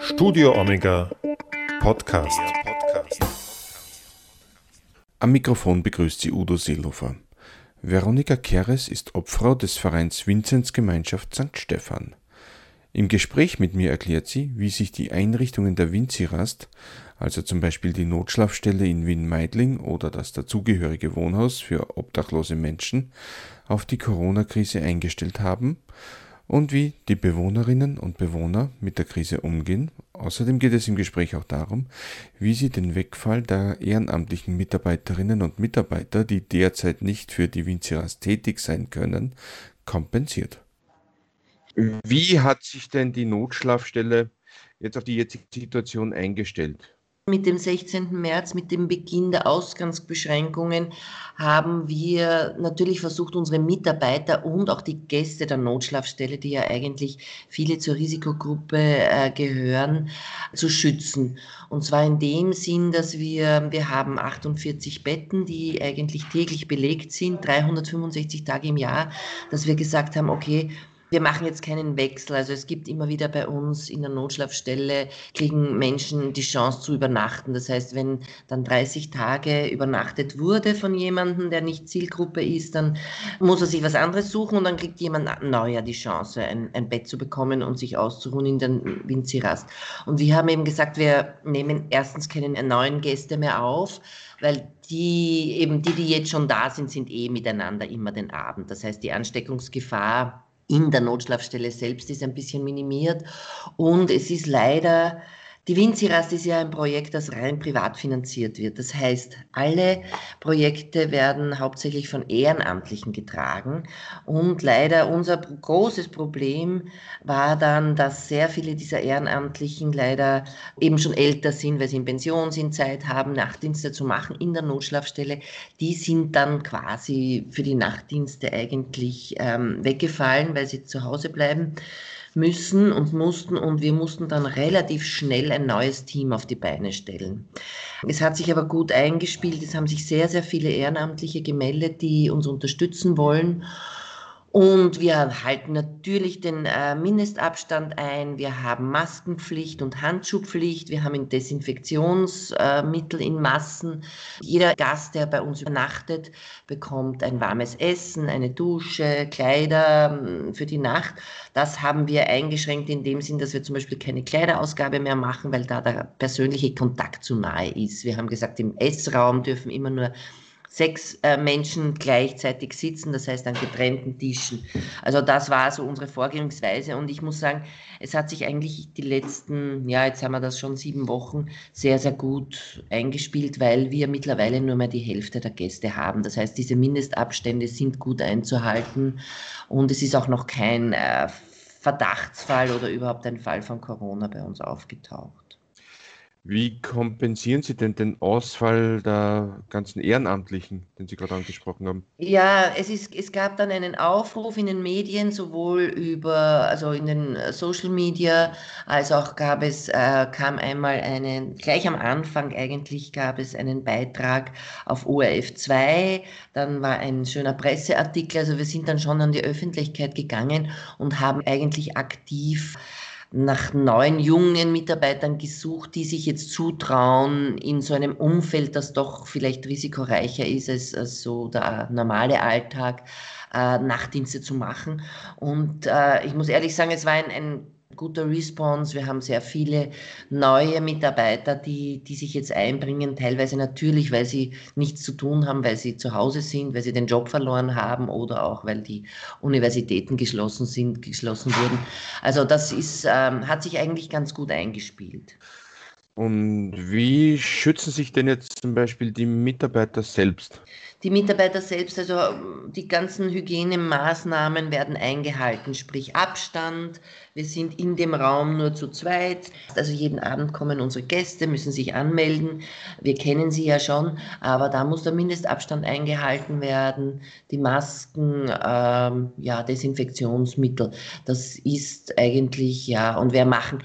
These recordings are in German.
Studio Omega Podcast. Am Mikrofon begrüßt sie Udo Seelofer. Veronika Keres ist Obfrau des Vereins Vinzenz Gemeinschaft St. Stephan. Im Gespräch mit mir erklärt sie, wie sich die Einrichtungen der Winzirast, also zum Beispiel die Notschlafstelle in Wien-Meidling oder das dazugehörige Wohnhaus für obdachlose Menschen, auf die Corona-Krise eingestellt haben und wie die Bewohnerinnen und Bewohner mit der Krise umgehen. Außerdem geht es im Gespräch auch darum, wie sie den Wegfall der ehrenamtlichen Mitarbeiterinnen und Mitarbeiter, die derzeit nicht für die Winziras tätig sein können, kompensiert. Wie hat sich denn die Notschlafstelle jetzt auf die jetzige Situation eingestellt? Mit dem 16. März, mit dem Beginn der Ausgangsbeschränkungen, haben wir natürlich versucht, unsere Mitarbeiter und auch die Gäste der Notschlafstelle, die ja eigentlich viele zur Risikogruppe äh, gehören, zu schützen. Und zwar in dem Sinn, dass wir, wir haben 48 Betten, die eigentlich täglich belegt sind, 365 Tage im Jahr, dass wir gesagt haben, okay, wir machen jetzt keinen Wechsel. Also es gibt immer wieder bei uns in der Notschlafstelle, kriegen Menschen die Chance zu übernachten. Das heißt, wenn dann 30 Tage übernachtet wurde von jemandem, der nicht Zielgruppe ist, dann muss er sich was anderes suchen und dann kriegt jemand neuer die Chance, ein, ein Bett zu bekommen und sich auszuruhen in den Winzirast. Und wir haben eben gesagt, wir nehmen erstens keine neuen Gäste mehr auf, weil die eben die, die jetzt schon da sind, sind eh miteinander immer den Abend. Das heißt, die Ansteckungsgefahr in der Notschlafstelle selbst ist ein bisschen minimiert. Und es ist leider die Winzirast ist ja ein Projekt, das rein privat finanziert wird. Das heißt, alle Projekte werden hauptsächlich von Ehrenamtlichen getragen. Und leider unser großes Problem war dann, dass sehr viele dieser Ehrenamtlichen leider eben schon älter sind, weil sie in Pension sind, Zeit haben, Nachtdienste zu machen in der Notschlafstelle. Die sind dann quasi für die Nachtdienste eigentlich ähm, weggefallen, weil sie zu Hause bleiben müssen und mussten und wir mussten dann relativ schnell ein neues Team auf die Beine stellen. Es hat sich aber gut eingespielt, es haben sich sehr, sehr viele Ehrenamtliche gemeldet, die uns unterstützen wollen. Und wir halten natürlich den äh, Mindestabstand ein. Wir haben Maskenpflicht und Handschuhpflicht. Wir haben Desinfektionsmittel äh, in Massen. Jeder Gast, der bei uns übernachtet, bekommt ein warmes Essen, eine Dusche, Kleider ähm, für die Nacht. Das haben wir eingeschränkt in dem Sinn, dass wir zum Beispiel keine Kleiderausgabe mehr machen, weil da der persönliche Kontakt zu nahe ist. Wir haben gesagt, im Essraum dürfen immer nur sechs äh, Menschen gleichzeitig sitzen, das heißt an getrennten Tischen. Also das war so unsere Vorgehensweise und ich muss sagen, es hat sich eigentlich die letzten, ja, jetzt haben wir das schon sieben Wochen, sehr, sehr gut eingespielt, weil wir mittlerweile nur mehr die Hälfte der Gäste haben. Das heißt, diese Mindestabstände sind gut einzuhalten und es ist auch noch kein äh, Verdachtsfall oder überhaupt ein Fall von Corona bei uns aufgetaucht. Wie kompensieren Sie denn den Ausfall der ganzen Ehrenamtlichen, den Sie gerade angesprochen haben? Ja, es, ist, es gab dann einen Aufruf in den Medien, sowohl über, also in den Social Media, als auch gab es, äh, kam einmal einen, gleich am Anfang eigentlich gab es einen Beitrag auf ORF 2, dann war ein schöner Presseartikel, also wir sind dann schon an die Öffentlichkeit gegangen und haben eigentlich aktiv nach neuen jungen Mitarbeitern gesucht, die sich jetzt zutrauen, in so einem Umfeld, das doch vielleicht risikoreicher ist als, als so der normale Alltag, äh, Nachtdienste zu machen. Und äh, ich muss ehrlich sagen, es war ein, ein guter Response. Wir haben sehr viele neue Mitarbeiter, die, die sich jetzt einbringen, teilweise natürlich, weil sie nichts zu tun haben, weil sie zu Hause sind, weil sie den Job verloren haben oder auch weil die Universitäten geschlossen sind, geschlossen wurden. Also das ist, ähm, hat sich eigentlich ganz gut eingespielt. Und wie schützen sich denn jetzt zum Beispiel die Mitarbeiter selbst? Die Mitarbeiter selbst, also die ganzen Hygienemaßnahmen werden eingehalten, sprich Abstand. Wir sind in dem Raum nur zu zweit. Also jeden Abend kommen unsere Gäste, müssen sich anmelden. Wir kennen sie ja schon, aber da muss der Mindestabstand eingehalten werden. Die Masken, ähm, ja, Desinfektionsmittel. Das ist eigentlich, ja, und wir machen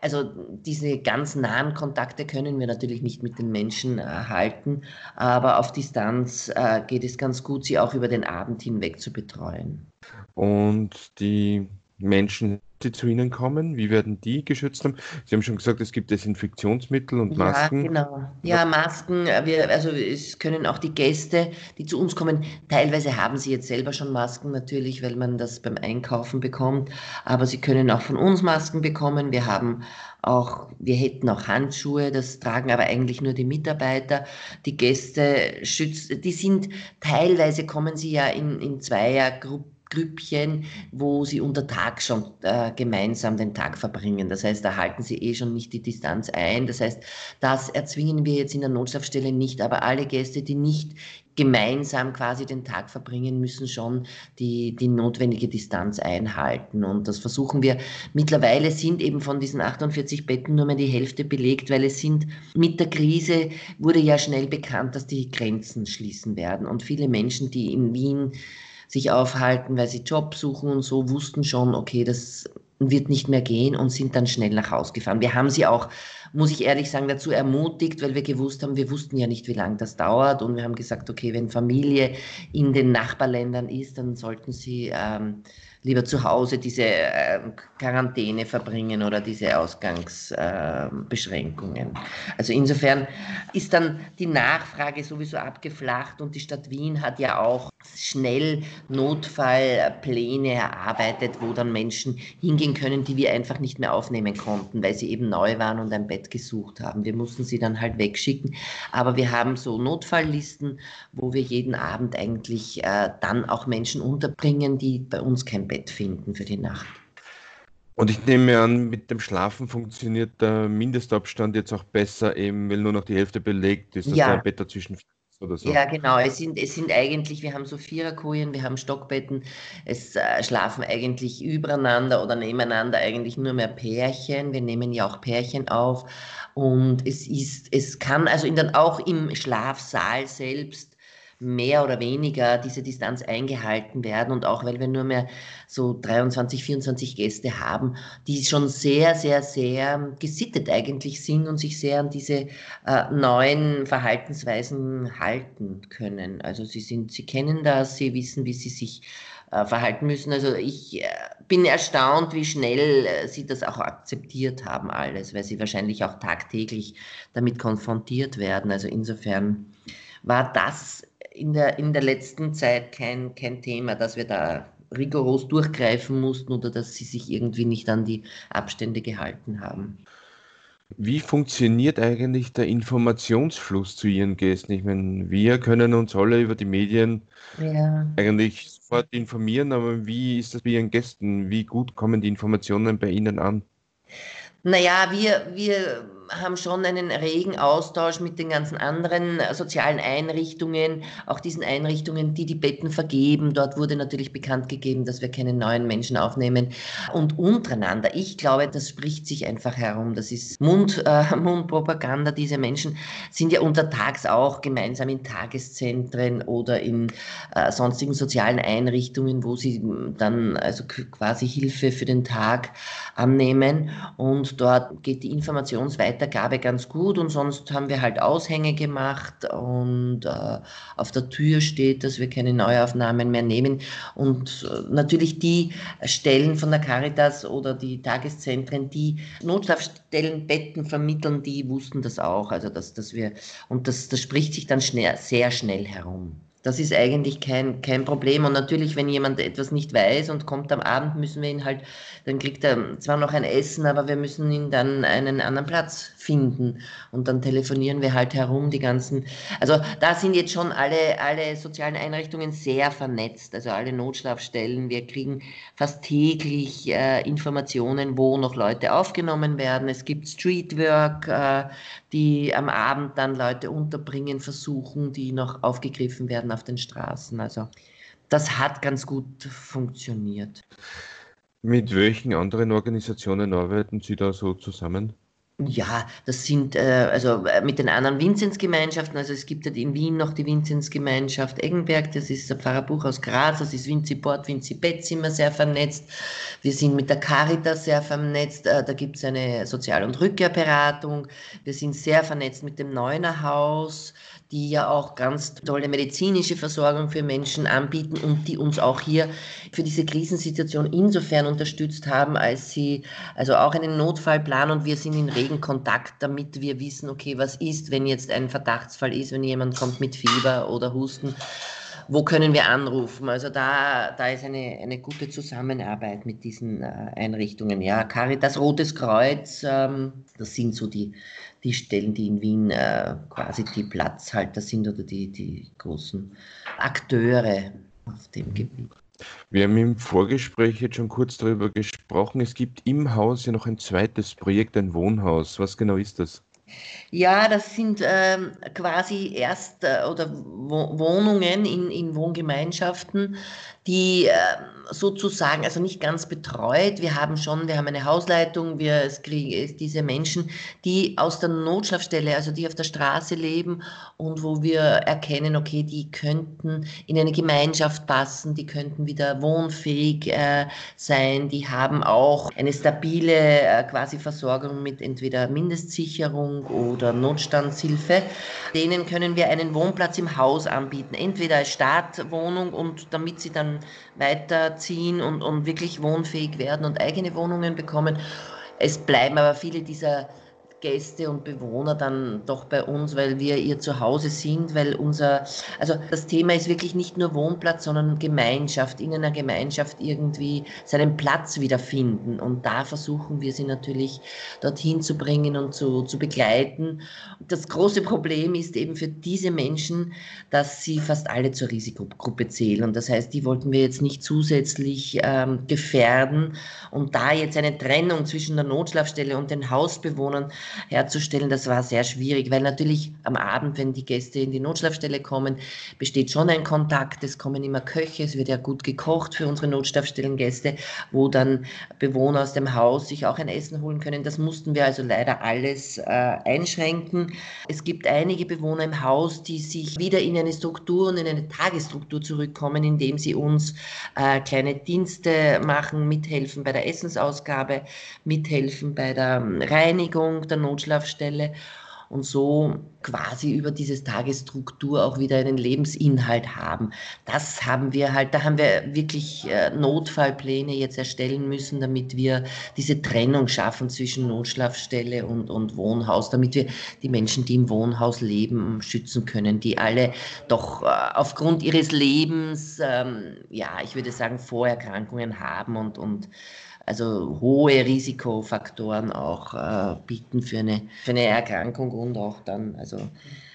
also diese ganz nahen Kontakte können wir natürlich nicht mit den Menschen erhalten, aber auf Distanz äh, geht es ganz gut, sie auch über den Abend hinweg zu betreuen. Und die Menschen die zu Ihnen kommen? Wie werden die geschützt haben? Sie haben schon gesagt, es gibt Desinfektionsmittel und Masken. Ja, genau. Ja, Masken. Wir, also es können auch die Gäste, die zu uns kommen, teilweise haben sie jetzt selber schon Masken natürlich, weil man das beim Einkaufen bekommt. Aber sie können auch von uns Masken bekommen. Wir haben auch, wir hätten auch Handschuhe, das tragen aber eigentlich nur die Mitarbeiter. Die Gäste schützen, die sind teilweise kommen sie ja in, in Zweiergruppen Grüppchen, wo sie unter Tag schon äh, gemeinsam den Tag verbringen. Das heißt, da halten sie eh schon nicht die Distanz ein. Das heißt, das erzwingen wir jetzt in der Notschlafstelle nicht, aber alle Gäste, die nicht gemeinsam quasi den Tag verbringen, müssen schon die, die notwendige Distanz einhalten. Und das versuchen wir. Mittlerweile sind eben von diesen 48 Betten nur mehr die Hälfte belegt, weil es sind mit der Krise wurde ja schnell bekannt, dass die Grenzen schließen werden. Und viele Menschen, die in Wien sich aufhalten, weil sie Job suchen und so, wussten schon, okay, das wird nicht mehr gehen und sind dann schnell nach Hause gefahren. Wir haben sie auch, muss ich ehrlich sagen, dazu ermutigt, weil wir gewusst haben, wir wussten ja nicht, wie lange das dauert und wir haben gesagt, okay, wenn Familie in den Nachbarländern ist, dann sollten sie ähm, lieber zu Hause diese äh, Quarantäne verbringen oder diese Ausgangsbeschränkungen. Äh, also insofern ist dann die Nachfrage sowieso abgeflacht und die Stadt Wien hat ja auch schnell Notfallpläne erarbeitet, wo dann Menschen hingehen können, die wir einfach nicht mehr aufnehmen konnten, weil sie eben neu waren und ein Bett gesucht haben. Wir mussten sie dann halt wegschicken. Aber wir haben so Notfalllisten, wo wir jeden Abend eigentlich äh, dann auch Menschen unterbringen, die bei uns kein Bett finden für die Nacht. Und ich nehme an, mit dem Schlafen funktioniert der Mindestabstand jetzt auch besser, eben weil nur noch die Hälfte belegt ist, dass ja. ein Bett dazwischen oder so. Ja, genau. Es sind, es sind eigentlich, wir haben so Viererkojen, wir haben Stockbetten, es äh, schlafen eigentlich übereinander oder nebeneinander eigentlich nur mehr Pärchen. Wir nehmen ja auch Pärchen auf. Und es ist, es kann also in dann auch im Schlafsaal selbst mehr oder weniger diese Distanz eingehalten werden und auch weil wir nur mehr so 23, 24 Gäste haben, die schon sehr, sehr, sehr gesittet eigentlich sind und sich sehr an diese äh, neuen Verhaltensweisen halten können. Also sie sind, sie kennen das, sie wissen, wie sie sich äh, verhalten müssen. Also ich äh, bin erstaunt, wie schnell äh, sie das auch akzeptiert haben alles, weil sie wahrscheinlich auch tagtäglich damit konfrontiert werden. Also insofern war das in der, in der letzten Zeit kein, kein Thema, dass wir da rigoros durchgreifen mussten oder dass sie sich irgendwie nicht an die Abstände gehalten haben. Wie funktioniert eigentlich der Informationsfluss zu Ihren Gästen? Ich meine, wir können uns alle über die Medien ja. eigentlich sofort informieren, aber wie ist das bei Ihren Gästen? Wie gut kommen die Informationen bei Ihnen an? Naja, wir, wir haben schon einen regen Austausch mit den ganzen anderen äh, sozialen Einrichtungen, auch diesen Einrichtungen, die die Betten vergeben. Dort wurde natürlich bekannt gegeben, dass wir keine neuen Menschen aufnehmen. Und untereinander, ich glaube, das spricht sich einfach herum. Das ist Mund, äh, Mundpropaganda. Diese Menschen sind ja untertags auch gemeinsam in Tageszentren oder in äh, sonstigen sozialen Einrichtungen, wo sie dann also quasi Hilfe für den Tag annehmen. Und dort geht die Informationsweitergabe Weitergabe ganz gut und sonst haben wir halt Aushänge gemacht und äh, auf der Tür steht, dass wir keine Neuaufnahmen mehr nehmen. Und äh, natürlich die Stellen von der Caritas oder die Tageszentren, die Notschlafstellenbetten vermitteln, die wussten das auch. Also dass, dass wir, und das, das spricht sich dann schnell, sehr schnell herum. Das ist eigentlich kein, kein Problem. Und natürlich, wenn jemand etwas nicht weiß und kommt am Abend, müssen wir ihn halt, dann kriegt er zwar noch ein Essen, aber wir müssen ihn dann einen anderen Platz finden. Und dann telefonieren wir halt herum, die ganzen. Also da sind jetzt schon alle, alle sozialen Einrichtungen sehr vernetzt, also alle Notschlafstellen. Wir kriegen fast täglich äh, Informationen, wo noch Leute aufgenommen werden. Es gibt Streetwork, äh, die am Abend dann Leute unterbringen versuchen, die noch aufgegriffen werden auf den Straßen. Also das hat ganz gut funktioniert. Mit welchen anderen Organisationen arbeiten Sie da so zusammen? Ja, das sind äh, also äh, mit den anderen Vinzenzgemeinschaften, also es gibt ja in Wien noch die Vinzenzgemeinschaft Eggenberg, das ist der Pfarrerbuch aus Graz, das ist Vinzi Port, Vinzi Betz immer sehr vernetzt. Wir sind mit der Caritas sehr vernetzt, äh, da gibt es eine Sozial- und Rückkehrberatung. Wir sind sehr vernetzt mit dem Neuner Haus, die ja auch ganz tolle medizinische Versorgung für Menschen anbieten und die uns auch hier für diese Krisensituation insofern unterstützt haben, als sie also auch einen Notfallplan und wir sind in regen Kontakt, damit wir wissen, okay, was ist, wenn jetzt ein Verdachtsfall ist, wenn jemand kommt mit Fieber oder Husten wo können wir anrufen? Also da, da ist eine, eine gute Zusammenarbeit mit diesen äh, Einrichtungen. Ja, Caritas, Rotes Kreuz, ähm, das sind so die, die Stellen, die in Wien äh, quasi die Platzhalter sind oder die, die großen Akteure auf dem Gebiet. Wir haben im Vorgespräch jetzt schon kurz darüber gesprochen. Es gibt im Haus ja noch ein zweites Projekt, ein Wohnhaus. Was genau ist das? Ja, das sind ähm, quasi Erst- äh, oder Wohnungen in, in Wohngemeinschaften, die äh, sozusagen, also nicht ganz betreut. Wir haben schon, wir haben eine Hausleitung, wir es kriegen diese Menschen, die aus der Notschlafstelle, also die auf der Straße leben und wo wir erkennen, okay, die könnten in eine Gemeinschaft passen, die könnten wieder wohnfähig äh, sein, die haben auch eine stabile äh, quasi Versorgung mit entweder Mindestsicherung oder Notstandshilfe. Denen können wir einen Wohnplatz im Haus anbieten, entweder als Startwohnung und damit sie dann weiterziehen und, und wirklich wohnfähig werden und eigene Wohnungen bekommen. Es bleiben aber viele dieser Gäste und Bewohner dann doch bei uns, weil wir ihr Zuhause sind, weil unser, also das Thema ist wirklich nicht nur Wohnplatz, sondern Gemeinschaft, in einer Gemeinschaft irgendwie seinen Platz wiederfinden. Und da versuchen wir sie natürlich dorthin zu bringen und zu, zu begleiten. Das große Problem ist eben für diese Menschen, dass sie fast alle zur Risikogruppe zählen. Und das heißt, die wollten wir jetzt nicht zusätzlich ähm, gefährden. Und da jetzt eine Trennung zwischen der Notschlafstelle und den Hausbewohnern herzustellen, das war sehr schwierig, weil natürlich am Abend, wenn die Gäste in die Notschlafstelle kommen, besteht schon ein Kontakt. Es kommen immer Köche, es wird ja gut gekocht für unsere Notschlafstellengäste, wo dann Bewohner aus dem Haus sich auch ein Essen holen können. Das mussten wir also leider alles äh, einschränken. Es gibt einige Bewohner im Haus, die sich wieder in eine Struktur und in eine Tagesstruktur zurückkommen, indem sie uns äh, kleine Dienste machen, mithelfen bei der Essensausgabe, mithelfen bei der ähm, Reinigung der Notschlafstelle und so quasi über diese Tagesstruktur auch wieder einen Lebensinhalt haben. Das haben wir halt, da haben wir wirklich äh, Notfallpläne jetzt erstellen müssen, damit wir diese Trennung schaffen zwischen Notschlafstelle und, und Wohnhaus, damit wir die Menschen, die im Wohnhaus leben, schützen können, die alle doch äh, aufgrund ihres Lebens, ähm, ja, ich würde sagen, Vorerkrankungen haben und, und also hohe Risikofaktoren auch äh, bieten für eine, für eine Erkrankung und auch dann also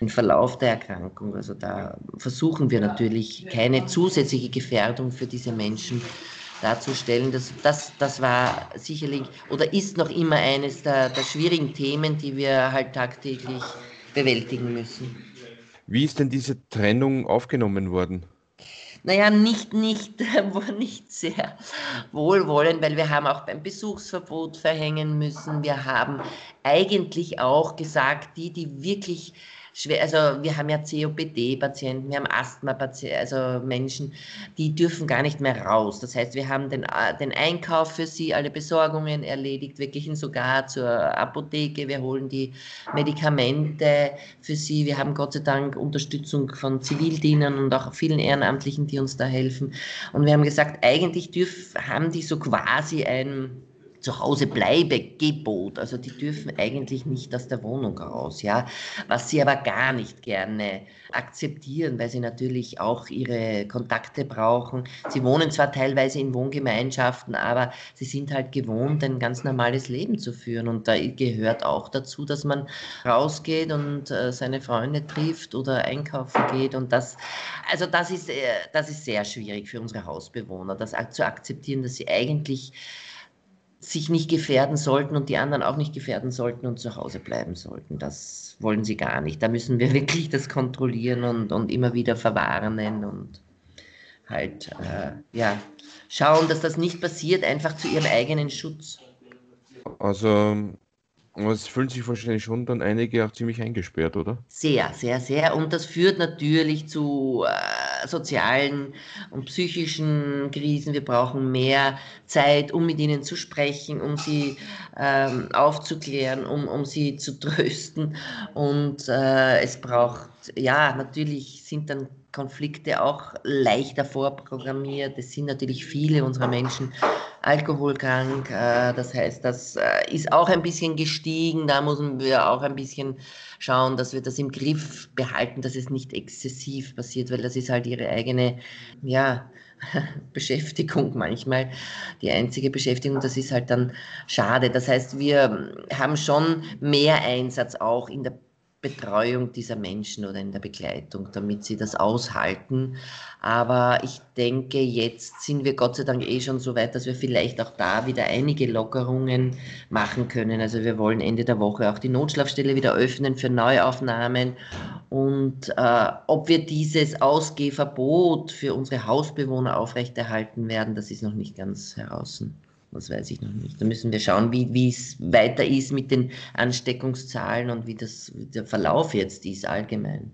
den Verlauf der Erkrankung. Also da versuchen wir natürlich keine zusätzliche Gefährdung für diese Menschen darzustellen. Das, das, das war sicherlich oder ist noch immer eines der, der schwierigen Themen, die wir halt tagtäglich bewältigen müssen. Wie ist denn diese Trennung aufgenommen worden? Naja, nicht, nicht, nicht sehr wohlwollend, weil wir haben auch beim Besuchsverbot verhängen müssen. Wir haben eigentlich auch gesagt, die, die wirklich schwer, also wir haben ja COPD-Patienten, wir haben Asthma-Patienten, also Menschen, die dürfen gar nicht mehr raus. Das heißt, wir haben den, äh, den Einkauf für sie, alle Besorgungen erledigt, wir gehen sogar zur Apotheke, wir holen die Medikamente für sie. Wir haben Gott sei Dank Unterstützung von Zivildienern und auch vielen Ehrenamtlichen, die uns da helfen. Und wir haben gesagt, eigentlich dürfen, haben die so quasi ein Zuhausebleibegebot. Also die dürfen eigentlich nicht aus der Wohnung raus, ja. Was sie aber gar nicht gerne akzeptieren, weil sie natürlich auch ihre Kontakte brauchen. Sie wohnen zwar teilweise in Wohngemeinschaften, aber sie sind halt gewohnt, ein ganz normales Leben zu führen. Und da gehört auch dazu, dass man rausgeht und äh, seine Freunde trifft oder einkaufen geht. Und das, also das ist, äh, das ist sehr schwierig für unsere Hausbewohner, das zu akzeptieren, dass sie eigentlich sich nicht gefährden sollten und die anderen auch nicht gefährden sollten und zu Hause bleiben sollten. Das wollen sie gar nicht. Da müssen wir wirklich das kontrollieren und, und immer wieder verwarnen und halt äh, ja, schauen, dass das nicht passiert, einfach zu ihrem eigenen Schutz. Also Aber es fühlen sich wahrscheinlich schon dann einige auch ziemlich eingesperrt, oder? Sehr, sehr, sehr. Und das führt natürlich zu äh, sozialen und psychischen Krisen. Wir brauchen mehr Zeit, um mit ihnen zu sprechen, um sie ähm, aufzuklären, um, um sie zu trösten. Und äh, es braucht, ja, natürlich sind dann Konflikte auch leichter vorprogrammiert. Es sind natürlich viele unserer Menschen alkoholkrank. Äh, das heißt, das äh, ist auch ein bisschen gestiegen. Da müssen wir auch ein bisschen schauen, dass wir das im Griff behalten, dass es nicht exzessiv passiert, weil das ist halt ihre eigene, ja, Beschäftigung manchmal, die einzige Beschäftigung, das ist halt dann schade. Das heißt, wir haben schon mehr Einsatz auch in der Betreuung dieser Menschen oder in der Begleitung, damit sie das aushalten. Aber ich denke, jetzt sind wir Gott sei Dank eh schon so weit, dass wir vielleicht auch da wieder einige Lockerungen machen können. Also wir wollen Ende der Woche auch die Notschlafstelle wieder öffnen für Neuaufnahmen. Und äh, ob wir dieses Ausgehverbot für unsere Hausbewohner aufrechterhalten werden, das ist noch nicht ganz heraus. Das weiß ich noch nicht. Da müssen wir schauen, wie es weiter ist mit den Ansteckungszahlen und wie, das, der Verlauf jetzt ist allgemein.